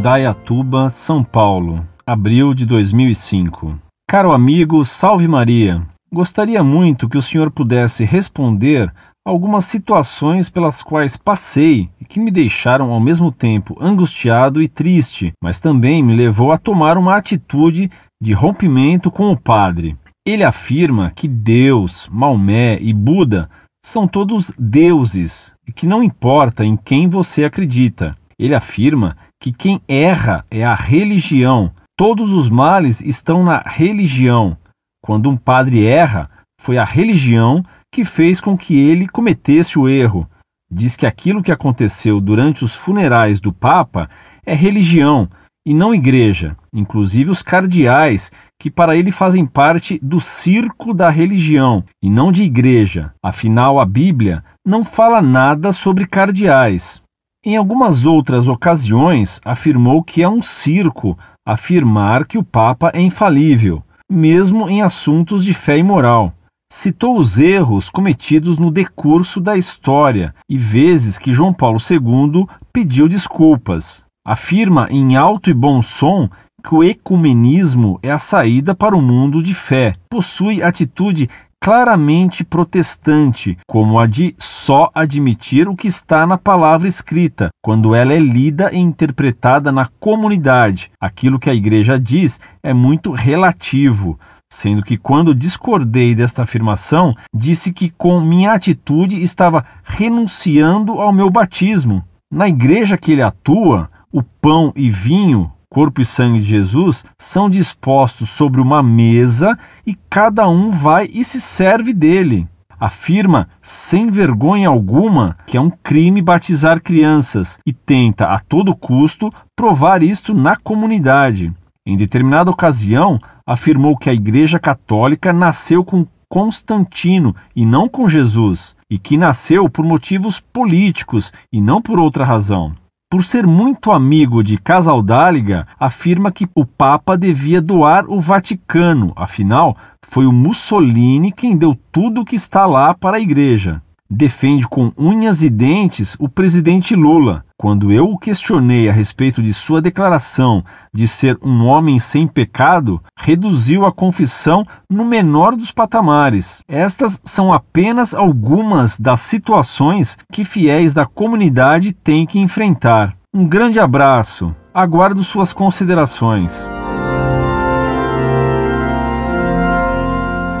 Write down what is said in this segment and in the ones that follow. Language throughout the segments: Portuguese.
Indaiatuba, São Paulo, abril de 2005. Caro amigo, salve Maria. Gostaria muito que o senhor pudesse responder algumas situações pelas quais passei e que me deixaram ao mesmo tempo angustiado e triste, mas também me levou a tomar uma atitude de rompimento com o padre. Ele afirma que Deus, Maomé e Buda são todos deuses e que não importa em quem você acredita. Ele afirma que quem erra é a religião. Todos os males estão na religião. Quando um padre erra, foi a religião que fez com que ele cometesse o erro. Diz que aquilo que aconteceu durante os funerais do Papa é religião e não igreja, inclusive os cardeais, que para ele fazem parte do circo da religião e não de igreja. Afinal, a Bíblia não fala nada sobre cardeais. Em algumas outras ocasiões, afirmou que é um circo afirmar que o Papa é infalível, mesmo em assuntos de fé e moral. Citou os erros cometidos no decurso da história e vezes que João Paulo II pediu desculpas. Afirma em alto e bom som que o ecumenismo é a saída para o mundo de fé. Possui atitude claramente protestante, como a de só admitir o que está na palavra escrita, quando ela é lida e interpretada na comunidade. Aquilo que a igreja diz é muito relativo sendo que, quando discordei desta afirmação, disse que com minha atitude estava renunciando ao meu batismo. Na igreja que ele atua, o pão e vinho, corpo e sangue de Jesus, são dispostos sobre uma mesa e cada um vai e se serve dele. Afirma sem vergonha alguma que é um crime batizar crianças e tenta a todo custo provar isto na comunidade. Em determinada ocasião, afirmou que a Igreja Católica nasceu com Constantino e não com Jesus, e que nasceu por motivos políticos e não por outra razão. Por ser muito amigo de Casaldáliga, afirma que o Papa devia doar o Vaticano, afinal, foi o Mussolini quem deu tudo o que está lá para a Igreja defende com unhas e dentes o presidente Lula. Quando eu o questionei a respeito de sua declaração de ser um homem sem pecado, reduziu a confissão no menor dos patamares. Estas são apenas algumas das situações que fiéis da comunidade têm que enfrentar. Um grande abraço. Aguardo suas considerações.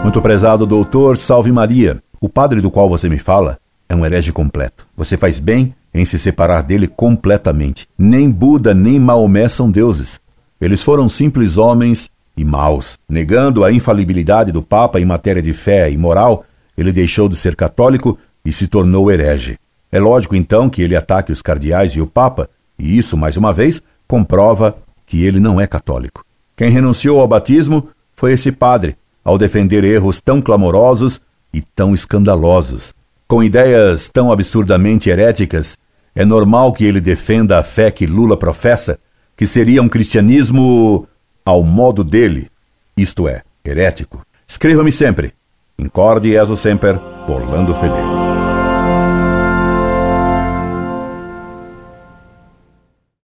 Muito prezado doutor, salve Maria. O padre do qual você me fala é um herege completo. Você faz bem em se separar dele completamente. Nem Buda nem Maomé são deuses. Eles foram simples homens e maus. Negando a infalibilidade do Papa em matéria de fé e moral, ele deixou de ser católico e se tornou herege. É lógico, então, que ele ataque os cardeais e o Papa, e isso, mais uma vez, comprova que ele não é católico. Quem renunciou ao batismo foi esse padre, ao defender erros tão clamorosos e tão escandalosos. Com ideias tão absurdamente heréticas, é normal que ele defenda a fé que Lula professa, que seria um cristianismo ao modo dele, isto é, herético. Escreva-me sempre. Incorde e sempre, Orlando Fedeli.